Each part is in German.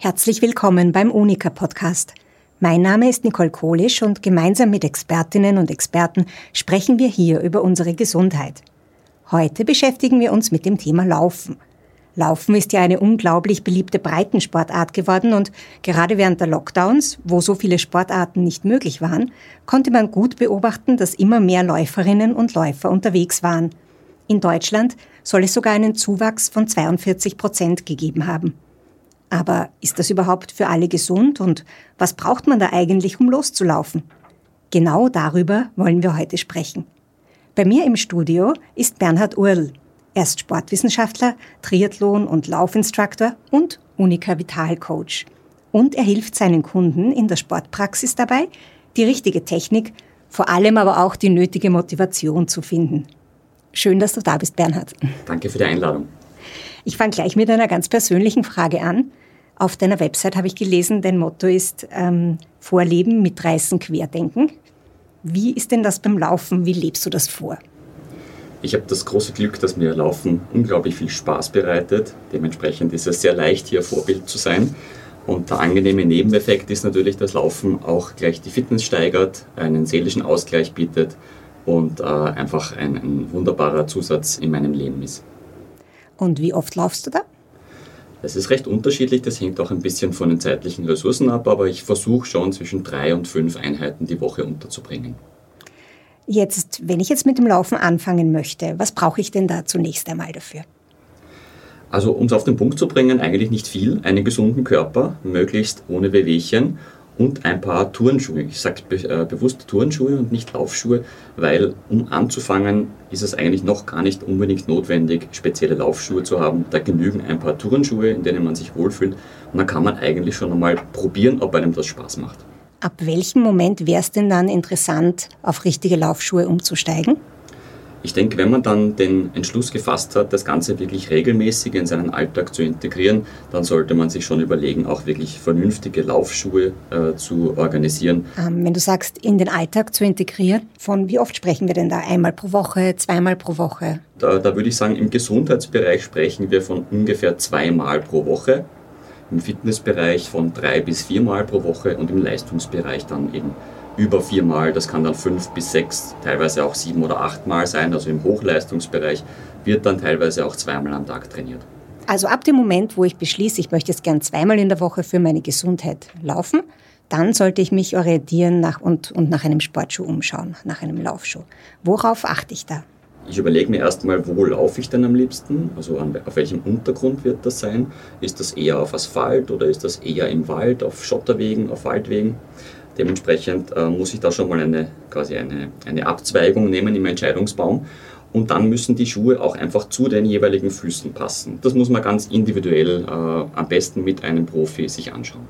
Herzlich willkommen beim Unica Podcast. Mein Name ist Nicole Kohlisch und gemeinsam mit Expertinnen und Experten sprechen wir hier über unsere Gesundheit. Heute beschäftigen wir uns mit dem Thema Laufen. Laufen ist ja eine unglaublich beliebte Breitensportart geworden und gerade während der Lockdowns, wo so viele Sportarten nicht möglich waren, konnte man gut beobachten, dass immer mehr Läuferinnen und Läufer unterwegs waren. In Deutschland soll es sogar einen Zuwachs von 42 Prozent gegeben haben. Aber ist das überhaupt für alle gesund und was braucht man da eigentlich, um loszulaufen? Genau darüber wollen wir heute sprechen. Bei mir im Studio ist Bernhard Url. Er ist Sportwissenschaftler, Triathlon- und Laufinstruktor und Unica Vital Coach. Und er hilft seinen Kunden in der Sportpraxis dabei, die richtige Technik, vor allem aber auch die nötige Motivation zu finden. Schön, dass du da bist, Bernhard. Danke für die Einladung. Ich fange gleich mit einer ganz persönlichen Frage an. Auf deiner Website habe ich gelesen, dein Motto ist ähm, Vorleben mit Reißen Querdenken. Wie ist denn das beim Laufen? Wie lebst du das vor? Ich habe das große Glück, dass mir Laufen unglaublich viel Spaß bereitet. Dementsprechend ist es sehr leicht, hier Vorbild zu sein. Und der angenehme Nebeneffekt ist natürlich, dass Laufen auch gleich die Fitness steigert, einen seelischen Ausgleich bietet und äh, einfach ein, ein wunderbarer Zusatz in meinem Leben ist. Und wie oft laufst du da? Es ist recht unterschiedlich, das hängt auch ein bisschen von den zeitlichen Ressourcen ab, aber ich versuche schon zwischen drei und fünf Einheiten die Woche unterzubringen. Jetzt, wenn ich jetzt mit dem Laufen anfangen möchte, was brauche ich denn da zunächst einmal dafür? Also um es auf den Punkt zu bringen, eigentlich nicht viel. Einen gesunden Körper, möglichst ohne Wehwehchen und ein paar Turnschuhe. Ich sage be äh, bewusst Turnschuhe und nicht Laufschuhe, weil um anzufangen ist es eigentlich noch gar nicht unbedingt notwendig, spezielle Laufschuhe zu haben. Da genügen ein paar Turnschuhe, in denen man sich wohlfühlt und dann kann man eigentlich schon einmal probieren, ob einem das Spaß macht. Ab welchem Moment wäre es denn dann interessant, auf richtige Laufschuhe umzusteigen? Ich denke, wenn man dann den Entschluss gefasst hat, das Ganze wirklich regelmäßig in seinen Alltag zu integrieren, dann sollte man sich schon überlegen, auch wirklich vernünftige Laufschuhe äh, zu organisieren. Ähm, wenn du sagst, in den Alltag zu integrieren, von wie oft sprechen wir denn da? Einmal pro Woche, zweimal pro Woche? Da, da würde ich sagen, im Gesundheitsbereich sprechen wir von ungefähr zweimal pro Woche. Im Fitnessbereich von drei bis viermal pro Woche und im Leistungsbereich dann eben über viermal, das kann dann fünf bis sechs, teilweise auch sieben oder achtmal sein. Also im Hochleistungsbereich wird dann teilweise auch zweimal am Tag trainiert. Also ab dem Moment, wo ich beschließe, ich möchte jetzt gern zweimal in der Woche für meine Gesundheit laufen, dann sollte ich mich orientieren nach und, und nach einem Sportschuh umschauen, nach einem Laufschuh. Worauf achte ich da? Ich überlege mir erstmal, wo laufe ich denn am liebsten? Also an, auf welchem Untergrund wird das sein? Ist das eher auf Asphalt oder ist das eher im Wald, auf Schotterwegen, auf Waldwegen? Dementsprechend äh, muss ich da schon mal eine, quasi eine, eine Abzweigung nehmen im Entscheidungsbaum. Und dann müssen die Schuhe auch einfach zu den jeweiligen Füßen passen. Das muss man ganz individuell äh, am besten mit einem Profi sich anschauen.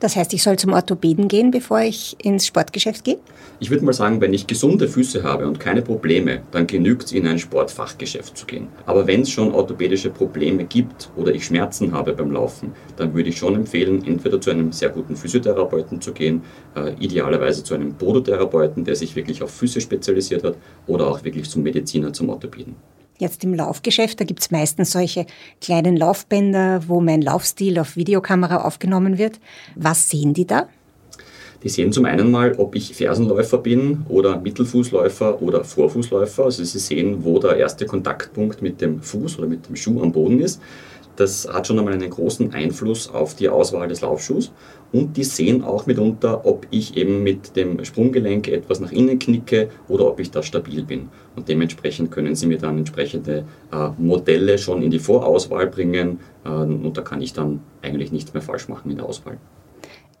Das heißt, ich soll zum Orthopäden gehen, bevor ich ins Sportgeschäft gehe? Ich würde mal sagen, wenn ich gesunde Füße habe und keine Probleme, dann genügt es, in ein Sportfachgeschäft zu gehen. Aber wenn es schon orthopädische Probleme gibt oder ich Schmerzen habe beim Laufen, dann würde ich schon empfehlen, entweder zu einem sehr guten Physiotherapeuten zu gehen, äh, idealerweise zu einem Podotherapeuten, der sich wirklich auf Füße spezialisiert hat, oder auch wirklich zum Mediziner, zum Orthopäden. Jetzt im Laufgeschäft, da gibt es meistens solche kleinen Laufbänder, wo mein Laufstil auf Videokamera aufgenommen wird. Was sehen die da? Die sehen zum einen mal, ob ich Fersenläufer bin oder Mittelfußläufer oder Vorfußläufer. Also sie sehen, wo der erste Kontaktpunkt mit dem Fuß oder mit dem Schuh am Boden ist. Das hat schon einmal einen großen Einfluss auf die Auswahl des Laufschuhs. Und die sehen auch mitunter, ob ich eben mit dem Sprunggelenk etwas nach innen knicke oder ob ich da stabil bin. Und dementsprechend können sie mir dann entsprechende äh, Modelle schon in die Vorauswahl bringen. Äh, und da kann ich dann eigentlich nichts mehr falsch machen in der Auswahl.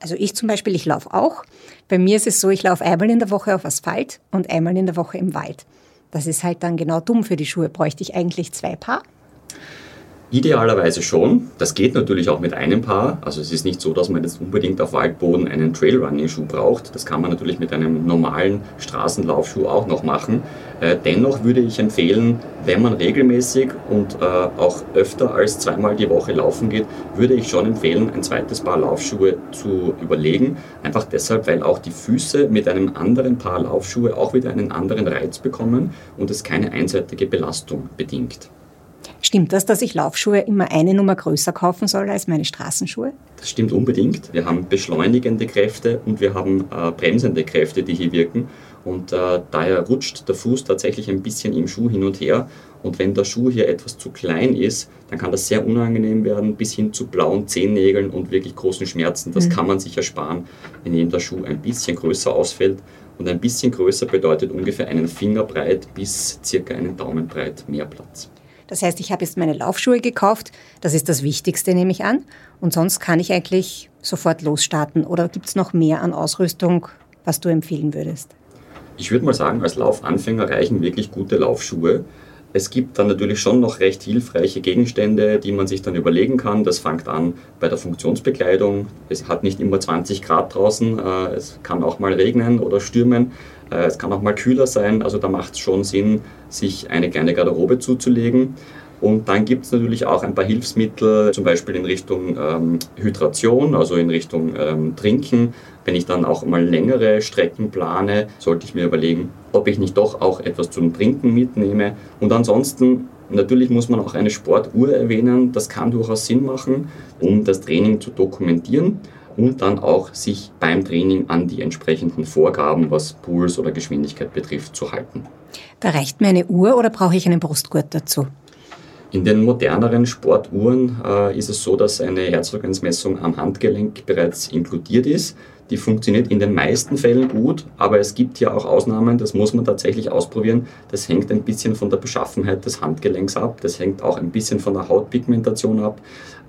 Also ich zum Beispiel, ich laufe auch. Bei mir ist es so, ich laufe einmal in der Woche auf Asphalt und einmal in der Woche im Wald. Das ist halt dann genau dumm für die Schuhe. Bräuchte ich eigentlich zwei Paar? Idealerweise schon. Das geht natürlich auch mit einem Paar. Also es ist nicht so, dass man jetzt unbedingt auf Waldboden einen Trailrunning-Schuh braucht. Das kann man natürlich mit einem normalen Straßenlaufschuh auch noch machen. Äh, dennoch würde ich empfehlen, wenn man regelmäßig und äh, auch öfter als zweimal die Woche laufen geht, würde ich schon empfehlen, ein zweites Paar Laufschuhe zu überlegen. Einfach deshalb, weil auch die Füße mit einem anderen Paar Laufschuhe auch wieder einen anderen Reiz bekommen und es keine einseitige Belastung bedingt. Stimmt das, dass ich Laufschuhe immer eine Nummer größer kaufen soll als meine Straßenschuhe? Das stimmt unbedingt. Wir haben beschleunigende Kräfte und wir haben äh, bremsende Kräfte, die hier wirken. Und äh, daher rutscht der Fuß tatsächlich ein bisschen im Schuh hin und her. Und wenn der Schuh hier etwas zu klein ist, dann kann das sehr unangenehm werden, bis hin zu blauen Zehennägeln und wirklich großen Schmerzen. Das mhm. kann man sich ersparen, indem der Schuh ein bisschen größer ausfällt. Und ein bisschen größer bedeutet ungefähr einen Fingerbreit bis circa einen Daumenbreit mehr Platz. Das heißt, ich habe jetzt meine Laufschuhe gekauft. Das ist das Wichtigste, nehme ich an. Und sonst kann ich eigentlich sofort losstarten. Oder gibt es noch mehr an Ausrüstung, was du empfehlen würdest? Ich würde mal sagen, als Laufanfänger reichen wirklich gute Laufschuhe. Es gibt dann natürlich schon noch recht hilfreiche Gegenstände, die man sich dann überlegen kann. Das fängt an bei der Funktionsbekleidung. Es hat nicht immer 20 Grad draußen. Äh, es kann auch mal regnen oder stürmen. Äh, es kann auch mal kühler sein. Also da macht es schon Sinn, sich eine kleine Garderobe zuzulegen. Und dann gibt es natürlich auch ein paar Hilfsmittel, zum Beispiel in Richtung ähm, Hydration, also in Richtung ähm, Trinken. Wenn ich dann auch mal längere Strecken plane, sollte ich mir überlegen, ob ich nicht doch auch etwas zum Trinken mitnehme. Und ansonsten Natürlich muss man auch eine Sportuhr erwähnen. Das kann durchaus Sinn machen, um das Training zu dokumentieren und dann auch sich beim Training an die entsprechenden Vorgaben, was Puls oder Geschwindigkeit betrifft, zu halten. Da reicht mir eine Uhr oder brauche ich einen Brustgurt dazu? In den moderneren Sportuhren äh, ist es so, dass eine Herzfrequenzmessung am Handgelenk bereits inkludiert ist. Die funktioniert in den meisten Fällen gut, aber es gibt ja auch Ausnahmen, das muss man tatsächlich ausprobieren. Das hängt ein bisschen von der Beschaffenheit des Handgelenks ab, das hängt auch ein bisschen von der Hautpigmentation ab.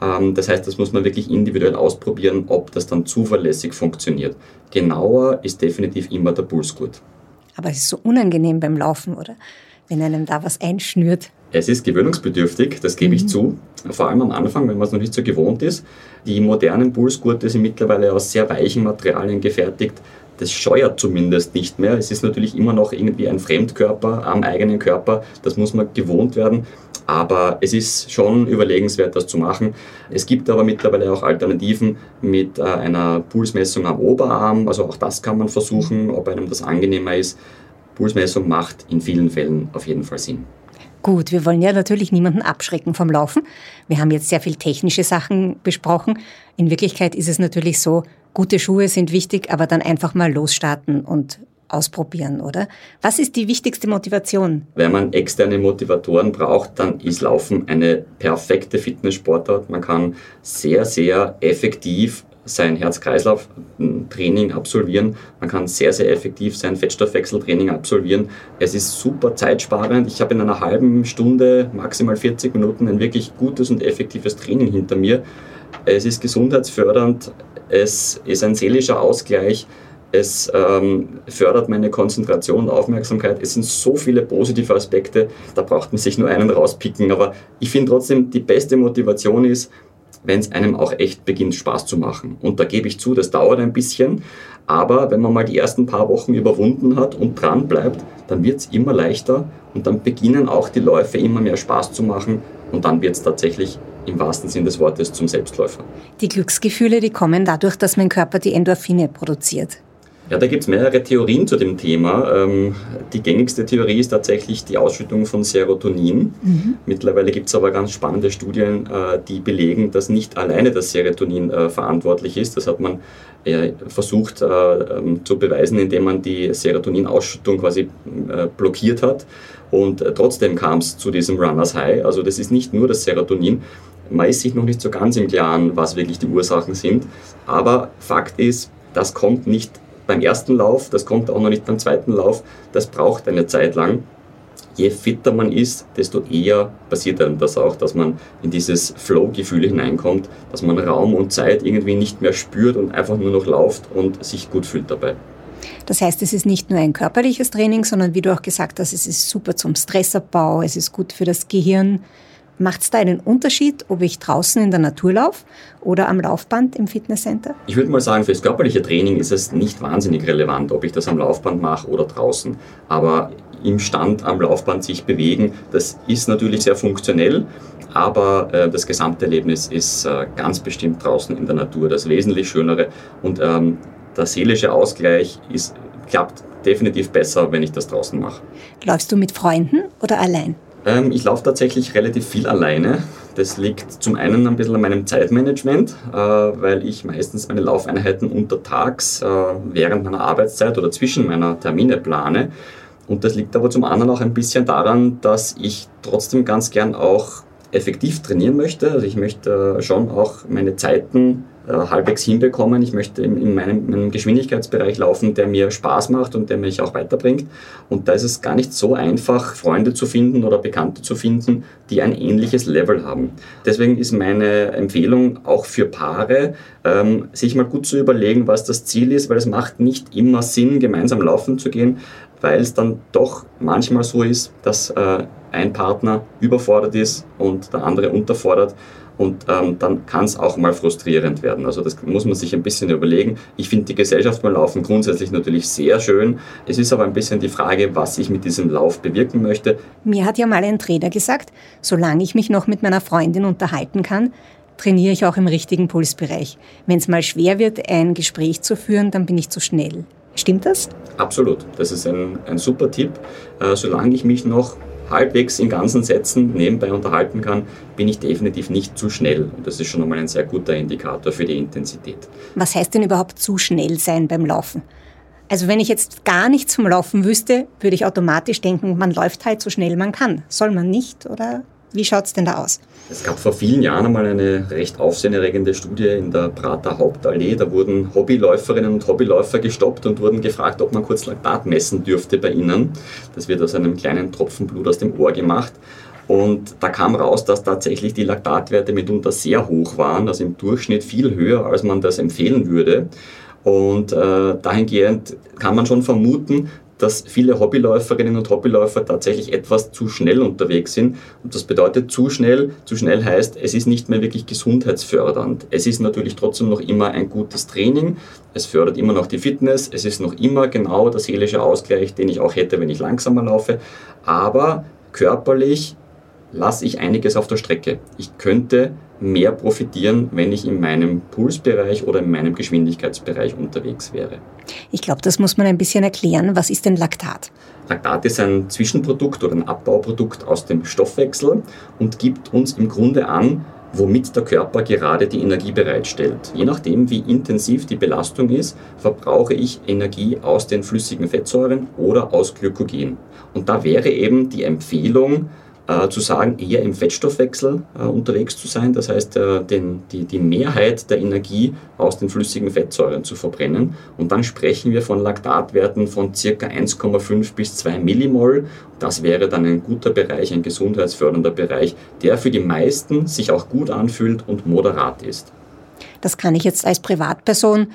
Ähm, das heißt, das muss man wirklich individuell ausprobieren, ob das dann zuverlässig funktioniert. Genauer ist definitiv immer der Pulsgurt. Aber es ist so unangenehm beim Laufen, oder? Wenn einem da was einschnürt. Es ist gewöhnungsbedürftig, das gebe ich mhm. zu. Vor allem am Anfang, wenn man es noch nicht so gewohnt ist. Die modernen Pulsgurte sind mittlerweile aus sehr weichen Materialien gefertigt. Das scheuert zumindest nicht mehr. Es ist natürlich immer noch irgendwie ein Fremdkörper am eigenen Körper. Das muss man gewohnt werden. Aber es ist schon überlegenswert, das zu machen. Es gibt aber mittlerweile auch Alternativen mit äh, einer Pulsmessung am Oberarm. Also auch das kann man versuchen, ob einem das angenehmer ist. Pulsmessung macht in vielen Fällen auf jeden Fall Sinn. Gut, wir wollen ja natürlich niemanden abschrecken vom Laufen. Wir haben jetzt sehr viel technische Sachen besprochen. In Wirklichkeit ist es natürlich so, gute Schuhe sind wichtig, aber dann einfach mal losstarten und ausprobieren, oder? Was ist die wichtigste Motivation? Wenn man externe Motivatoren braucht, dann ist Laufen eine perfekte Fitnesssportart. Man kann sehr, sehr effektiv sein Herz-Kreislauf-Training absolvieren. Man kann sehr, sehr effektiv sein Fettstoffwechseltraining absolvieren. Es ist super zeitsparend. Ich habe in einer halben Stunde, maximal 40 Minuten, ein wirklich gutes und effektives Training hinter mir. Es ist gesundheitsfördernd. Es ist ein seelischer Ausgleich. Es ähm, fördert meine Konzentration und Aufmerksamkeit. Es sind so viele positive Aspekte, da braucht man sich nur einen rauspicken. Aber ich finde trotzdem, die beste Motivation ist, wenn es einem auch echt beginnt Spaß zu machen. Und da gebe ich zu, das dauert ein bisschen, aber wenn man mal die ersten paar Wochen überwunden hat und dran bleibt, dann wird es immer leichter und dann beginnen auch die Läufe immer mehr Spaß zu machen und dann wird es tatsächlich im wahrsten Sinn des Wortes zum Selbstläufer. Die Glücksgefühle, die kommen dadurch, dass mein Körper die Endorphine produziert. Ja, da gibt es mehrere Theorien zu dem Thema. Ähm, die gängigste Theorie ist tatsächlich die Ausschüttung von Serotonin. Mhm. Mittlerweile gibt es aber ganz spannende Studien, äh, die belegen, dass nicht alleine das Serotonin äh, verantwortlich ist. Das hat man äh, versucht ähm, zu beweisen, indem man die Serotoninausschüttung quasi blockiert hat. Und trotzdem kam es zu diesem Runners High. Also das ist nicht nur das Serotonin. Man ist sich noch nicht so ganz im Klaren, was wirklich die Ursachen sind. Aber Fakt ist, das kommt nicht beim ersten Lauf, das kommt auch noch nicht beim zweiten Lauf, das braucht eine Zeit lang. Je fitter man ist, desto eher passiert dann das auch, dass man in dieses Flow-Gefühl hineinkommt, dass man Raum und Zeit irgendwie nicht mehr spürt und einfach nur noch läuft und sich gut fühlt dabei. Das heißt, es ist nicht nur ein körperliches Training, sondern wie du auch gesagt hast, es ist super zum Stressabbau, es ist gut für das Gehirn, Macht es da einen Unterschied, ob ich draußen in der Natur laufe oder am Laufband im Fitnesscenter? Ich würde mal sagen, für das körperliche Training ist es nicht wahnsinnig relevant, ob ich das am Laufband mache oder draußen. Aber im Stand am Laufband sich bewegen, das ist natürlich sehr funktionell, aber äh, das Gesamterlebnis ist äh, ganz bestimmt draußen in der Natur das wesentlich Schönere und ähm, der seelische Ausgleich ist, klappt definitiv besser, wenn ich das draußen mache. Läufst du mit Freunden oder allein? Ähm, ich laufe tatsächlich relativ viel alleine. Das liegt zum einen ein bisschen an meinem Zeitmanagement, äh, weil ich meistens meine Laufeinheiten untertags äh, während meiner Arbeitszeit oder zwischen meiner Termine plane. Und das liegt aber zum anderen auch ein bisschen daran, dass ich trotzdem ganz gern auch effektiv trainieren möchte. Also ich möchte schon auch meine Zeiten äh, halbwegs hinbekommen. Ich möchte in, meinem, meinem, Geschwindigkeitsbereich laufen, der mir Spaß macht und der mich auch weiterbringt. Und da ist es gar nicht so einfach, Freunde zu finden oder Bekannte zu finden, die ein ähnliches Level haben. Deswegen ist meine Empfehlung auch für Paare, ähm, sich mal gut zu überlegen, was das Ziel ist, weil es macht nicht immer Sinn, gemeinsam laufen zu gehen, weil es dann doch manchmal so ist, dass äh, ein Partner überfordert ist und der andere unterfordert. Und ähm, dann kann es auch mal frustrierend werden. Also das muss man sich ein bisschen überlegen. Ich finde die Gesellschaft beim Laufen grundsätzlich natürlich sehr schön. Es ist aber ein bisschen die Frage, was ich mit diesem Lauf bewirken möchte. Mir hat ja mal ein Trainer gesagt, solange ich mich noch mit meiner Freundin unterhalten kann, trainiere ich auch im richtigen Pulsbereich. Wenn es mal schwer wird, ein Gespräch zu führen, dann bin ich zu schnell. Stimmt das? Absolut. Das ist ein, ein super Tipp. Äh, solange ich mich noch halbwegs in ganzen Sätzen nebenbei unterhalten kann, bin ich definitiv nicht zu schnell. Und das ist schon einmal ein sehr guter Indikator für die Intensität. Was heißt denn überhaupt zu schnell sein beim Laufen? Also wenn ich jetzt gar nichts vom Laufen wüsste, würde ich automatisch denken, man läuft halt so schnell man kann. Soll man nicht oder wie schaut es denn da aus? Es gab vor vielen Jahren einmal eine recht aufsehenerregende Studie in der Prater Hauptallee. Da wurden Hobbyläuferinnen und Hobbyläufer gestoppt und wurden gefragt, ob man kurz Laktat messen dürfte bei ihnen. Das wird aus einem kleinen Tropfen Blut aus dem Ohr gemacht. Und da kam raus, dass tatsächlich die Laktatwerte mitunter sehr hoch waren, also im Durchschnitt viel höher, als man das empfehlen würde. Und äh, dahingehend kann man schon vermuten, dass viele Hobbyläuferinnen und Hobbyläufer tatsächlich etwas zu schnell unterwegs sind. Und das bedeutet zu schnell. Zu schnell heißt, es ist nicht mehr wirklich gesundheitsfördernd. Es ist natürlich trotzdem noch immer ein gutes Training. Es fördert immer noch die Fitness. Es ist noch immer genau der seelische Ausgleich, den ich auch hätte, wenn ich langsamer laufe. Aber körperlich lasse ich einiges auf der Strecke. Ich könnte mehr profitieren, wenn ich in meinem Pulsbereich oder in meinem Geschwindigkeitsbereich unterwegs wäre. Ich glaube, das muss man ein bisschen erklären. Was ist denn Laktat? Laktat ist ein Zwischenprodukt oder ein Abbauprodukt aus dem Stoffwechsel und gibt uns im Grunde an, womit der Körper gerade die Energie bereitstellt. Je nachdem, wie intensiv die Belastung ist, verbrauche ich Energie aus den flüssigen Fettsäuren oder aus Glykogen. Und da wäre eben die Empfehlung, äh, zu sagen, eher im Fettstoffwechsel äh, unterwegs zu sein, das heißt äh, den, die, die Mehrheit der Energie aus den flüssigen Fettsäuren zu verbrennen. Und dann sprechen wir von Laktatwerten von ca. 1,5 bis 2 Millimol. Das wäre dann ein guter Bereich, ein gesundheitsfördernder Bereich, der für die meisten sich auch gut anfühlt und moderat ist. Das kann ich jetzt als Privatperson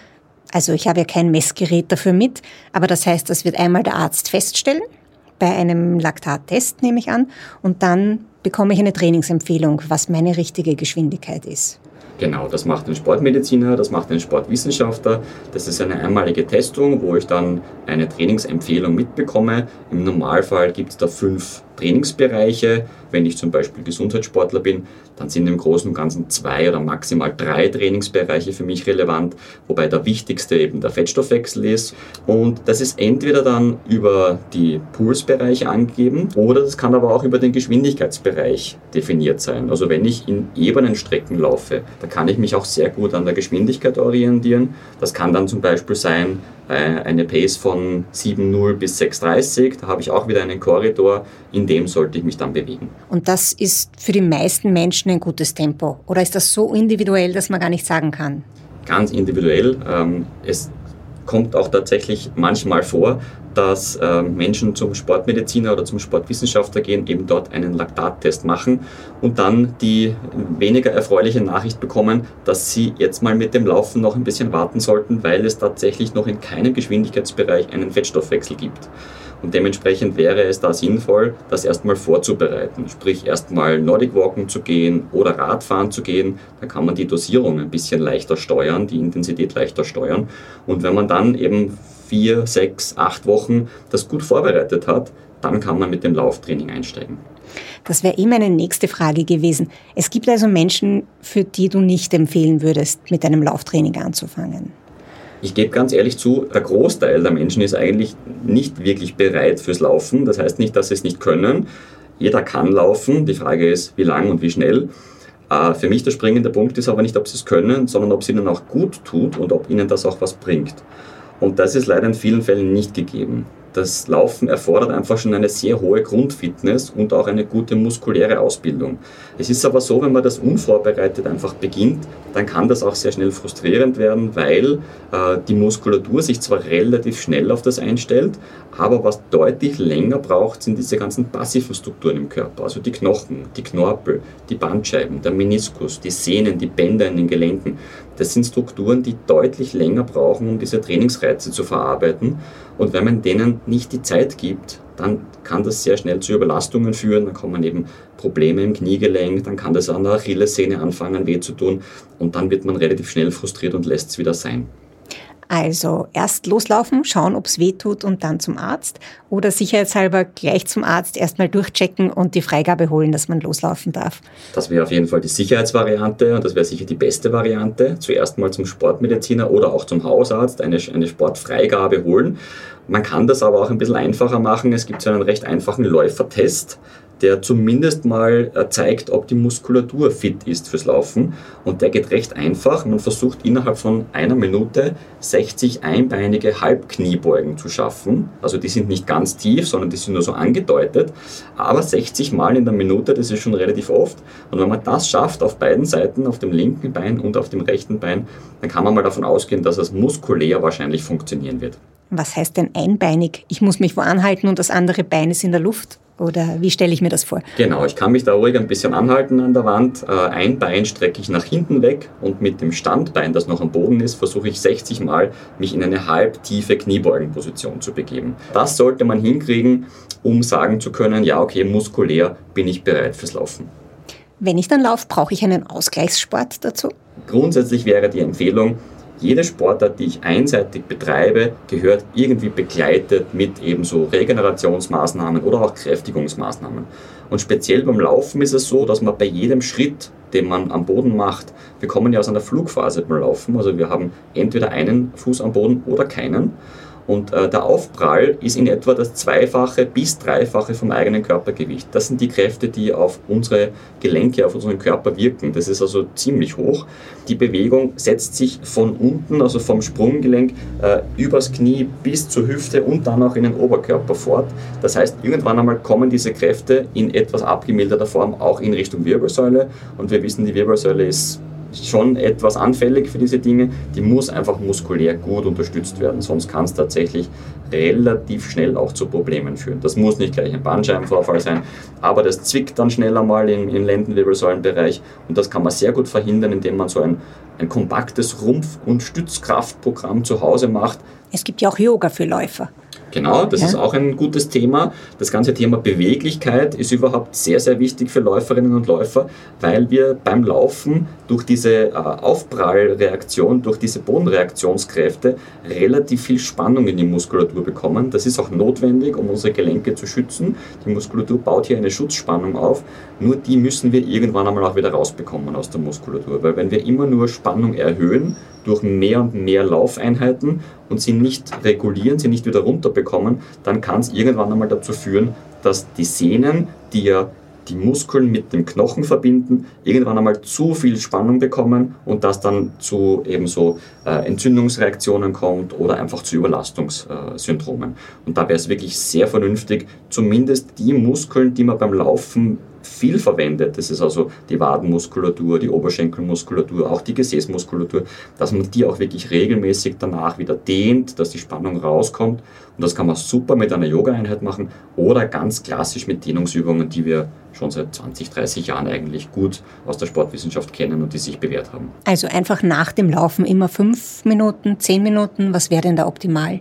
also ich habe ja kein Messgerät dafür mit, aber das heißt, das wird einmal der Arzt feststellen bei einem Laktattest, nehme ich an, und dann bekomme ich eine Trainingsempfehlung, was meine richtige Geschwindigkeit ist. Genau, das macht ein Sportmediziner, das macht ein Sportwissenschaftler. Das ist eine einmalige Testung, wo ich dann eine Trainingsempfehlung mitbekomme. Im Normalfall gibt es da fünf Trainingsbereiche. Wenn ich zum Beispiel Gesundheitssportler bin, dann sind im Großen und Ganzen zwei oder maximal drei Trainingsbereiche für mich relevant, wobei der wichtigste eben der Fettstoffwechsel ist. Und das ist entweder dann über die Pulsbereiche angegeben oder das kann aber auch über den Geschwindigkeitsbereich definiert sein. Also wenn ich in ebenen Strecken laufe, da kann ich mich auch sehr gut an der Geschwindigkeit orientieren. Das kann dann zum Beispiel sein, eine Pace von 7,0 bis 6,30. Da habe ich auch wieder einen Korridor, in dem sollte ich mich dann bewegen. Und das ist für die meisten Menschen ein gutes Tempo? Oder ist das so individuell, dass man gar nicht sagen kann? Ganz individuell. Ähm, es kommt auch tatsächlich manchmal vor, dass äh, Menschen zum Sportmediziner oder zum Sportwissenschaftler gehen, eben dort einen Laktattest machen und dann die weniger erfreuliche Nachricht bekommen, dass sie jetzt mal mit dem Laufen noch ein bisschen warten sollten, weil es tatsächlich noch in keinem Geschwindigkeitsbereich einen Fettstoffwechsel gibt. Und dementsprechend wäre es da sinnvoll, das erstmal vorzubereiten. Sprich, erstmal Nordic Walken zu gehen oder Radfahren zu gehen. Da kann man die Dosierung ein bisschen leichter steuern, die Intensität leichter steuern. Und wenn man dann eben vier, sechs, acht Wochen das gut vorbereitet hat, dann kann man mit dem Lauftraining einsteigen. Das wäre eh meine nächste Frage gewesen. Es gibt also Menschen, für die du nicht empfehlen würdest, mit einem Lauftraining anzufangen. Ich gebe ganz ehrlich zu, der Großteil der Menschen ist eigentlich nicht wirklich bereit fürs Laufen. Das heißt nicht, dass sie es nicht können. jeder kann laufen. Die Frage ist, wie lang und wie schnell. Äh, für mich der springende Punkt ist aber nicht, ob sie es können, sondern ob es ihnen auch gut tut und ob ihnen das auch was bringt. Und das ist leider in vielen Fällen nicht gegeben. Das Laufen erfordert einfach schon eine sehr hohe Grundfitness und auch eine gute muskuläre Ausbildung. Es ist aber so, wenn man das unvorbereitet einfach beginnt, dann kann das auch sehr schnell frustrierend werden, weil äh, die Muskulatur sich zwar relativ schnell auf das einstellt, aber was deutlich länger braucht, sind diese ganzen passiven Strukturen im Körper, also die Knochen, die Knorpel, die Bandscheiben, der Meniskus, die Sehnen, die Bänder in den Gelenken. Das sind Strukturen, die deutlich länger brauchen, um diese Trainingsreize zu verarbeiten. Und wenn man denen nicht die Zeit gibt, dann kann das sehr schnell zu Überlastungen führen. Dann kommen eben Probleme im Kniegelenk, dann kann das an der Achillessehne anfangen weh zu tun und dann wird man relativ schnell frustriert und lässt es wieder sein. Also erst loslaufen, schauen, ob es weh tut und dann zum Arzt oder sicherheitshalber gleich zum Arzt erstmal durchchecken und die Freigabe holen, dass man loslaufen darf. Das wäre auf jeden Fall die Sicherheitsvariante und das wäre sicher die beste Variante. Zuerst mal zum Sportmediziner oder auch zum Hausarzt eine, eine Sportfreigabe holen. Man kann das aber auch ein bisschen einfacher machen. Es gibt so einen recht einfachen Läufertest der zumindest mal äh, zeigt, ob die Muskulatur fit ist fürs Laufen. Und der geht recht einfach. Man versucht innerhalb von einer Minute 60 einbeinige Halbkniebeugen zu schaffen. Also die sind nicht ganz tief, sondern die sind nur so angedeutet. Aber 60 Mal in der Minute, das ist schon relativ oft. Und wenn man das schafft auf beiden Seiten, auf dem linken Bein und auf dem rechten Bein, dann kann man mal davon ausgehen, dass es muskulär wahrscheinlich funktionieren wird. Was heißt denn einbeinig? Ich muss mich wo anhalten und das andere Bein ist in der Luft? Oder wie stelle ich mir das vor? Genau, ich kann mich da ruhig ein bisschen anhalten an der Wand. Äh, ein Bein strecke ich nach hinten weg und mit dem Standbein, das noch am Boden ist, versuche ich 60 Mal, mich in eine halbtiefe Kniebeugenposition zu begeben. Das sollte man hinkriegen, um sagen zu können, ja, okay, muskulär bin ich bereit fürs Laufen. Wenn ich dann laufe, brauche ich einen Ausgleichssport dazu? Grundsätzlich wäre die Empfehlung, jede Sportart, die ich einseitig betreibe, gehört irgendwie begleitet mit ebenso Regenerationsmaßnahmen oder auch Kräftigungsmaßnahmen. Und speziell beim Laufen ist es so, dass man bei jedem Schritt, den man am Boden macht, wir kommen ja aus einer Flugphase beim Laufen, also wir haben entweder einen Fuß am Boden oder keinen. Und äh, der Aufprall ist in etwa das Zweifache bis Dreifache vom eigenen Körpergewicht. Das sind die Kräfte, die auf unsere Gelenke, auf unseren Körper wirken. Das ist also ziemlich hoch. Die Bewegung setzt sich von unten, also vom Sprunggelenk, äh, übers Knie bis zur Hüfte und dann auch in den Oberkörper fort. Das heißt, irgendwann einmal kommen diese Kräfte in etwas abgemilderter Form auch in Richtung Wirbelsäule. Und wir wissen, die Wirbelsäule ist schon etwas anfällig für diese Dinge. Die muss einfach muskulär gut unterstützt werden, sonst kann es tatsächlich relativ schnell auch zu Problemen führen. Das muss nicht gleich ein Bandscheibenvorfall sein, aber das zwickt dann schneller mal im, im Lendenwirbelsäulenbereich und das kann man sehr gut verhindern, indem man so ein, ein kompaktes Rumpf- und Stützkraftprogramm zu Hause macht. Es gibt ja auch Yoga für Läufer. Genau, das ja. ist auch ein gutes Thema. Das ganze Thema Beweglichkeit ist überhaupt sehr, sehr wichtig für Läuferinnen und Läufer, weil wir beim Laufen durch diese äh, Aufprallreaktion, durch diese Bodenreaktionskräfte relativ viel Spannung in die Muskulatur bekommen. Das ist auch notwendig, um unsere Gelenke zu schützen. Die Muskulatur baut hier eine Schutzspannung auf. Nur die müssen wir irgendwann einmal auch wieder rausbekommen aus der Muskulatur. Weil wenn wir immer nur Spannung erhöhen, durch mehr und mehr Laufeinheiten und sie nicht regulieren, sie nicht wieder runterbekommen, dann kann es irgendwann einmal dazu führen, dass die Sehnen, die ja die Muskeln mit dem Knochen verbinden, irgendwann einmal zu viel Spannung bekommen und das dann zu ebenso äh, Entzündungsreaktionen kommt oder einfach zu Überlastungssyndromen. Und da wäre es wirklich sehr vernünftig, zumindest die Muskeln, die man beim Laufen viel verwendet, das ist also die Wadenmuskulatur, die Oberschenkelmuskulatur, auch die Gesäßmuskulatur, dass man die auch wirklich regelmäßig danach wieder dehnt, dass die Spannung rauskommt. Und das kann man super mit einer Yoga-Einheit machen oder ganz klassisch mit Dehnungsübungen, die wir schon seit 20, 30 Jahren eigentlich gut aus der Sportwissenschaft kennen und die sich bewährt haben. Also einfach nach dem Laufen immer fünf Minuten, zehn Minuten, was wäre denn da optimal?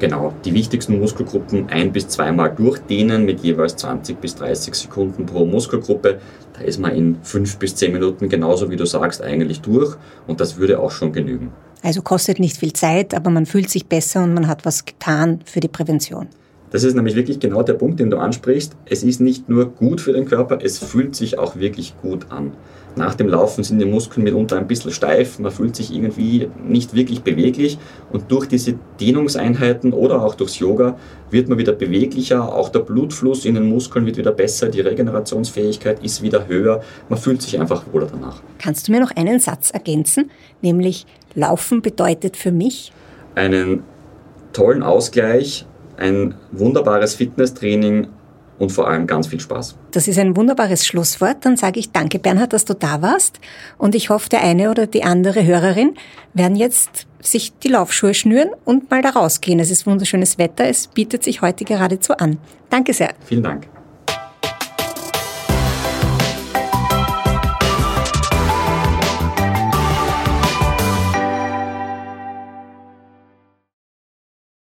Genau, die wichtigsten Muskelgruppen ein- bis zweimal durchdehnen mit jeweils 20 bis 30 Sekunden pro Muskelgruppe. Da ist man in fünf bis zehn Minuten genauso wie du sagst eigentlich durch und das würde auch schon genügen. Also kostet nicht viel Zeit, aber man fühlt sich besser und man hat was getan für die Prävention. Das ist nämlich wirklich genau der Punkt, den du ansprichst. Es ist nicht nur gut für den Körper, es fühlt sich auch wirklich gut an. Nach dem Laufen sind die Muskeln mitunter ein bisschen steif, man fühlt sich irgendwie nicht wirklich beweglich und durch diese Dehnungseinheiten oder auch durchs Yoga wird man wieder beweglicher, auch der Blutfluss in den Muskeln wird wieder besser, die Regenerationsfähigkeit ist wieder höher, man fühlt sich einfach wohler danach. Kannst du mir noch einen Satz ergänzen, nämlich Laufen bedeutet für mich? Einen tollen Ausgleich, ein wunderbares Fitnesstraining und vor allem ganz viel Spaß. Das ist ein wunderbares Schlusswort. Dann sage ich danke, Bernhard, dass du da warst. Und ich hoffe, der eine oder die andere Hörerin werden jetzt sich die Laufschuhe schnüren und mal da rausgehen. Es ist wunderschönes Wetter. Es bietet sich heute geradezu an. Danke sehr. Vielen Dank.